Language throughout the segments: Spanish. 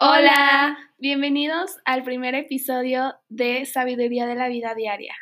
Hola, bienvenidos al primer episodio de Sabiduría de la Vida Diaria.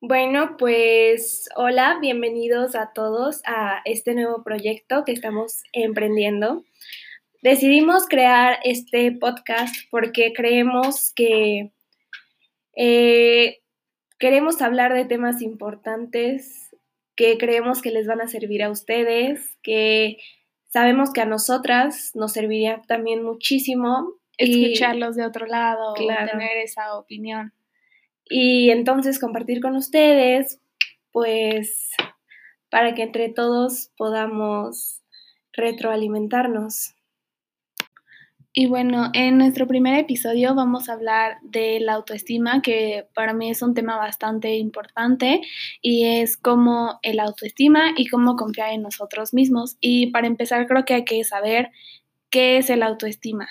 Bueno, pues hola, bienvenidos a todos a este nuevo proyecto que estamos emprendiendo. Decidimos crear este podcast porque creemos que eh, queremos hablar de temas importantes que creemos que les van a servir a ustedes, que sabemos que a nosotras nos serviría también muchísimo. Escucharlos de otro lado, tener esa opinión. Y entonces compartir con ustedes, pues, para que entre todos podamos retroalimentarnos. Y bueno, en nuestro primer episodio vamos a hablar de la autoestima, que para mí es un tema bastante importante y es cómo el autoestima y cómo confiar en nosotros mismos. Y para empezar creo que hay que saber qué es el autoestima.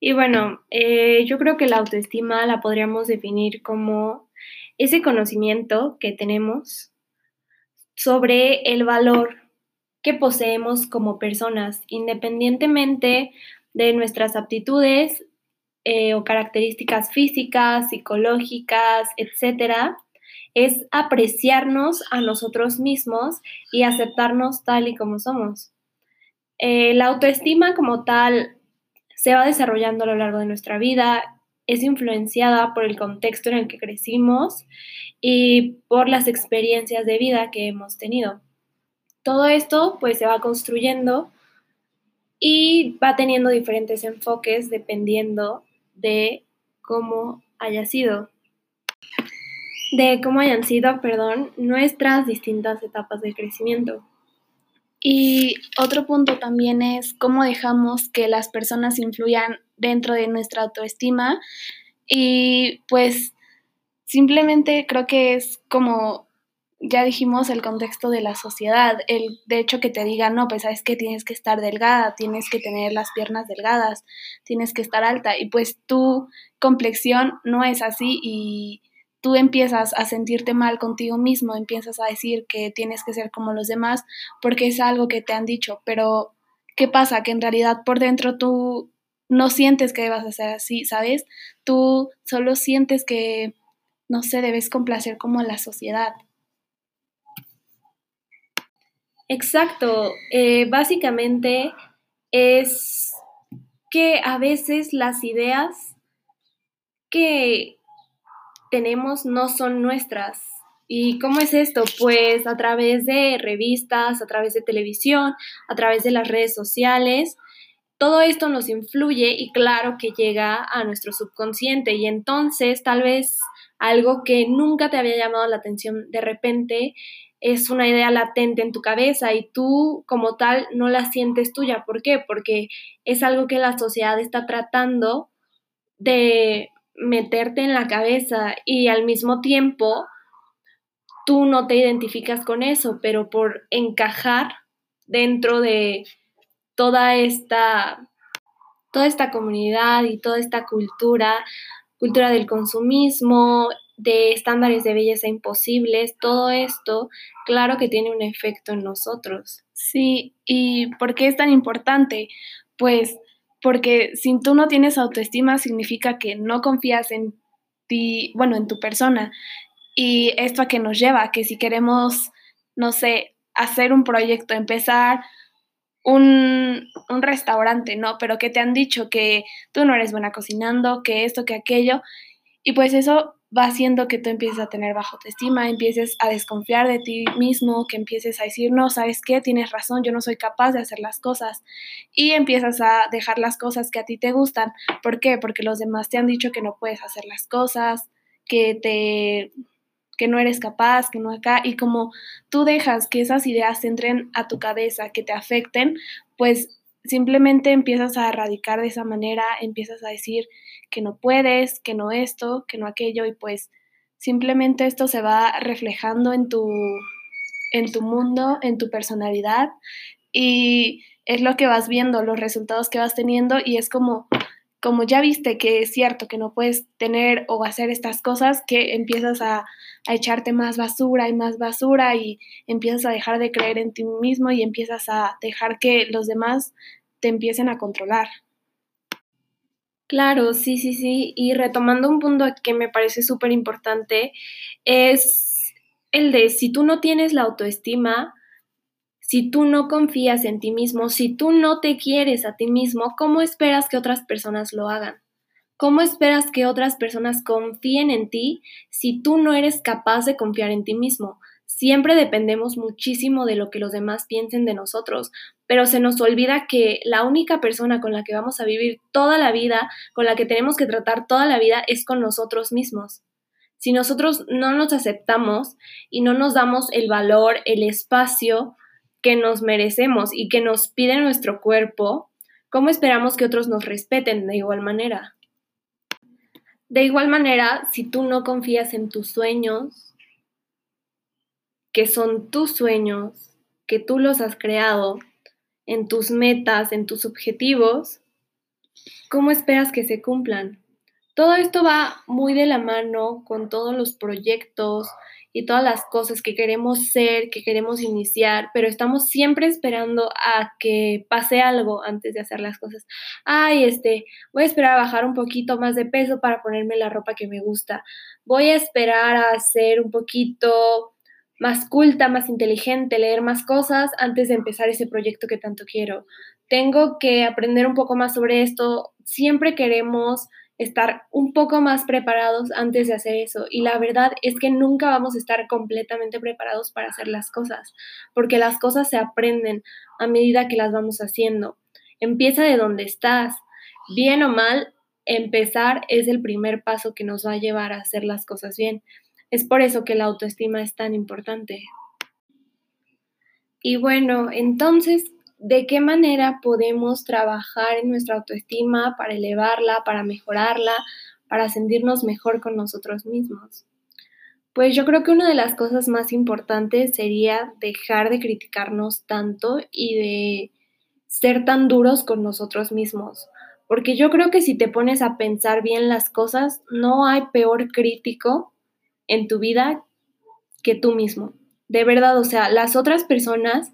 Y bueno, eh, yo creo que la autoestima la podríamos definir como ese conocimiento que tenemos sobre el valor que poseemos como personas, independientemente de nuestras aptitudes eh, o características físicas, psicológicas, etcétera, es apreciarnos a nosotros mismos y aceptarnos tal y como somos. Eh, la autoestima como tal se va desarrollando a lo largo de nuestra vida, es influenciada por el contexto en el que crecimos y por las experiencias de vida que hemos tenido. Todo esto pues se va construyendo y va teniendo diferentes enfoques dependiendo de cómo haya sido. De cómo hayan sido, perdón, nuestras distintas etapas de crecimiento. Y otro punto también es cómo dejamos que las personas influyan dentro de nuestra autoestima. Y pues simplemente creo que es como ya dijimos el contexto de la sociedad, el de hecho que te digan, no, pues sabes que tienes que estar delgada, tienes que tener las piernas delgadas, tienes que estar alta y pues tu complexión no es así y tú empiezas a sentirte mal contigo mismo, empiezas a decir que tienes que ser como los demás porque es algo que te han dicho, pero ¿qué pasa? Que en realidad por dentro tú no sientes que debas hacer así, ¿sabes? Tú solo sientes que, no sé, debes complacer como la sociedad. Exacto, eh, básicamente es que a veces las ideas que tenemos no son nuestras. ¿Y cómo es esto? Pues a través de revistas, a través de televisión, a través de las redes sociales. Todo esto nos influye y claro que llega a nuestro subconsciente y entonces tal vez algo que nunca te había llamado la atención de repente es una idea latente en tu cabeza y tú como tal no la sientes tuya. ¿Por qué? Porque es algo que la sociedad está tratando de meterte en la cabeza y al mismo tiempo tú no te identificas con eso, pero por encajar dentro de toda esta toda esta comunidad y toda esta cultura, cultura del consumismo, de estándares de belleza imposibles, todo esto, claro que tiene un efecto en nosotros. Sí, ¿y por qué es tan importante? Pues porque si tú no tienes autoestima significa que no confías en ti, bueno, en tu persona. Y esto a qué nos lleva, que si queremos, no sé, hacer un proyecto, empezar un, restaurante, ¿no? Pero que te han dicho que tú no eres buena cocinando, que esto, que aquello. Y pues eso va haciendo que tú empieces a tener baja autoestima, empieces a desconfiar de ti mismo, que empieces a decir, no, ¿sabes qué? Tienes razón, yo no soy capaz de hacer las cosas. Y empiezas a dejar las cosas que a ti te gustan. ¿Por qué? Porque los demás te han dicho que no puedes hacer las cosas, que te que no eres capaz, que no acá, y como tú dejas que esas ideas entren a tu cabeza, que te afecten, pues simplemente empiezas a erradicar de esa manera, empiezas a decir que no puedes, que no esto, que no aquello, y pues simplemente esto se va reflejando en tu, en tu mundo, en tu personalidad, y es lo que vas viendo, los resultados que vas teniendo, y es como como ya viste que es cierto que no puedes tener o hacer estas cosas, que empiezas a, a, echarte más basura y más basura y empiezas a dejar de creer en ti mismo y empiezas a dejar que los demás te empiecen a controlar. Claro, sí, sí, sí. Y retomando un punto que me parece súper importante, es el de si tú no tienes la autoestima, si tú no confías en ti mismo, si tú no te quieres a ti mismo, ¿cómo esperas que otras personas lo hagan? ¿Cómo esperas que otras personas confíen en ti si tú no eres capaz de confiar en ti mismo? Siempre dependemos muchísimo de lo que los demás piensen de nosotros, pero se nos olvida que la única persona con la que vamos a vivir toda la vida, con la que tenemos que tratar toda la vida, es con nosotros mismos. Si nosotros no nos aceptamos y no nos damos el valor, el espacio, que nos merecemos y que nos pide nuestro cuerpo, ¿cómo esperamos que otros nos respeten de igual manera? De igual manera, si tú no confías en tus sueños, que son tus sueños, que tú los has creado, en tus metas, en tus objetivos, ¿cómo esperas que se cumplan? Todo esto va muy de la mano con todos los proyectos, y todas las cosas que queremos ser, que queremos iniciar, pero estamos siempre esperando a que pase algo antes de hacer las cosas. Ay, este, voy a esperar a bajar un poquito más de peso para ponerme la ropa que me gusta. Voy a esperar a ser un poquito más culta, más inteligente, leer más cosas antes de empezar ese proyecto que tanto quiero. Tengo que aprender un poco más sobre esto. Siempre queremos estar un poco más preparados antes de hacer eso. Y la verdad es que nunca vamos a estar completamente preparados para hacer las cosas, porque las cosas se aprenden a medida que las vamos haciendo. Empieza de donde estás. Bien o mal, empezar es el primer paso que nos va a llevar a hacer las cosas bien. Es por eso que la autoestima es tan importante. Y bueno, entonces, de qué manera podemos trabajar en nuestra autoestima para elevarla, para mejorarla, para sentirnos mejor con nosotros mismos. Pues yo creo que una de las cosas más importantes sería dejar de criticarnos tanto y de ser tan duros con nosotros mismos. Porque yo creo que si te pones a pensar bien las cosas, no hay peor crítico en tu vida que tú mismo. De verdad, o sea, las otras personas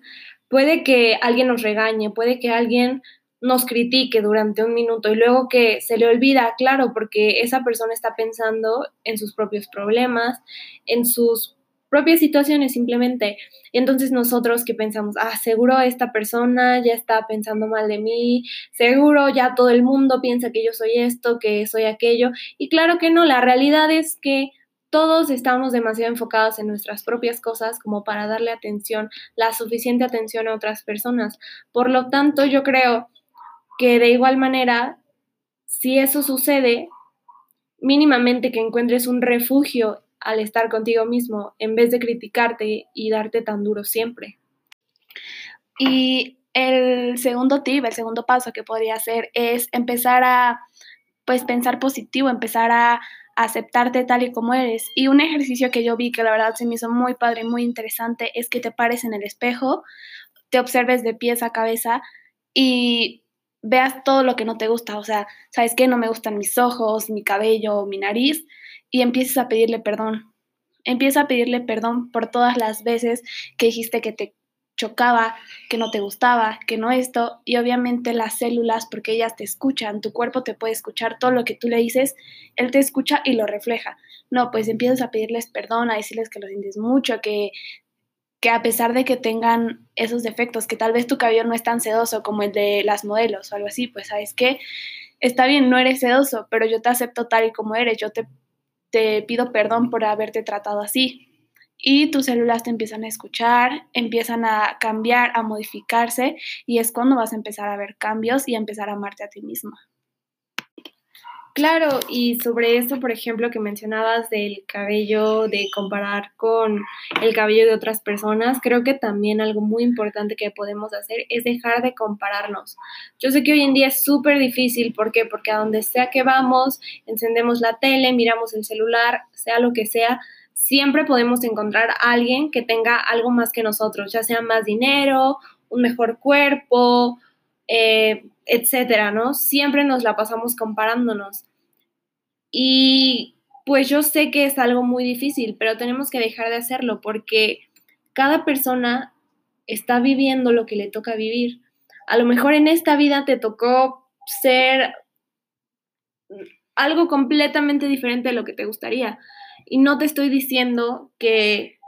puede que alguien nos regañe, puede que alguien nos critique durante un minuto y luego que se le olvida, claro, porque esa persona está pensando en sus propios problemas, en sus propias situaciones simplemente. Entonces nosotros que pensamos, ah, seguro esta persona ya está pensando mal de mí, seguro ya todo el mundo piensa que yo soy esto, que soy aquello. Y claro que no, la realidad es que todos estamos demasiado enfocados en nuestras propias cosas como para darle atención, la suficiente atención a otras personas. Por lo tanto, yo creo que de igual manera, si eso sucede, mínimamente que encuentres un refugio al estar contigo mismo en vez de criticarte y darte tan duro siempre. Y el segundo tip, el segundo paso que podría hacer es empezar a pues pensar positivo, empezar a aceptarte tal y como eres. Y un ejercicio que yo vi que la verdad se me hizo muy padre, muy interesante, es que te pares en el espejo, te observes de pies a cabeza y veas todo lo que no te gusta. O sea, ¿sabes qué? No me gustan mis ojos, mi cabello, mi nariz y empieces a pedirle perdón. Empieza a pedirle perdón por todas las veces que dijiste que te chocaba, que no te gustaba, que no esto, y obviamente las células, porque ellas te escuchan, tu cuerpo te puede escuchar todo lo que tú le dices, él te escucha y lo refleja. No, pues empiezas a pedirles perdón, a decirles que lo sientes mucho, que, que a pesar de que tengan esos defectos, que tal vez tu cabello no es tan sedoso como el de las modelos o algo así, pues sabes que está bien, no eres sedoso, pero yo te acepto tal y como eres, yo te, te pido perdón por haberte tratado así y tus células te empiezan a escuchar, empiezan a cambiar, a modificarse y es cuando vas a empezar a ver cambios y a empezar a amarte a ti misma. Claro, y sobre esto, por ejemplo, que mencionabas del cabello, de comparar con el cabello de otras personas, creo que también algo muy importante que podemos hacer es dejar de compararnos. Yo sé que hoy en día es súper difícil, ¿por qué? Porque a donde sea que vamos, encendemos la tele, miramos el celular, sea lo que sea, siempre podemos encontrar a alguien que tenga algo más que nosotros, ya sea más dinero, un mejor cuerpo, eh, etcétera, ¿no? Siempre nos la pasamos comparándonos. Y pues yo sé que es algo muy difícil, pero tenemos que dejar de hacerlo porque cada persona está viviendo lo que le toca vivir. A lo mejor en esta vida te tocó ser algo completamente diferente de lo que te gustaría. Y no te estoy diciendo que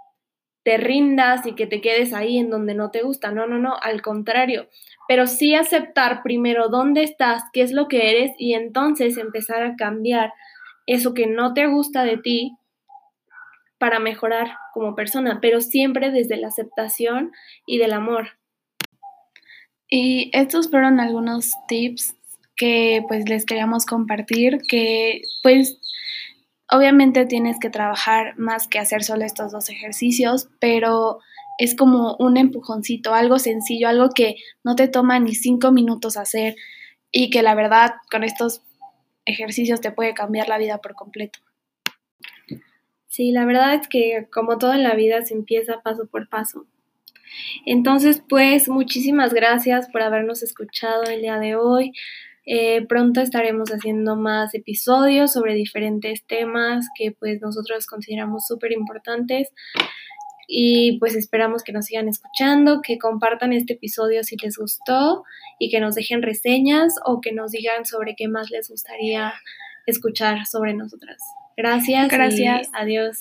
te rindas y que te quedes ahí en donde no te gusta. No, no, no, al contrario. Pero sí aceptar primero dónde estás, qué es lo que eres y entonces empezar a cambiar eso que no te gusta de ti para mejorar como persona, pero siempre desde la aceptación y del amor. Y estos fueron algunos tips que pues les queríamos compartir, que pues obviamente tienes que trabajar más que hacer solo estos dos ejercicios, pero es como un empujoncito, algo sencillo, algo que no te toma ni cinco minutos hacer y que la verdad con estos ejercicios te puede cambiar la vida por completo. Sí, la verdad es que como todo en la vida se empieza paso por paso. Entonces, pues muchísimas gracias por habernos escuchado el día de hoy. Eh, pronto estaremos haciendo más episodios sobre diferentes temas que pues nosotros consideramos súper importantes y pues esperamos que nos sigan escuchando, que compartan este episodio si les gustó y que nos dejen reseñas o que nos digan sobre qué más les gustaría escuchar sobre nosotras. Gracias. Gracias. adiós.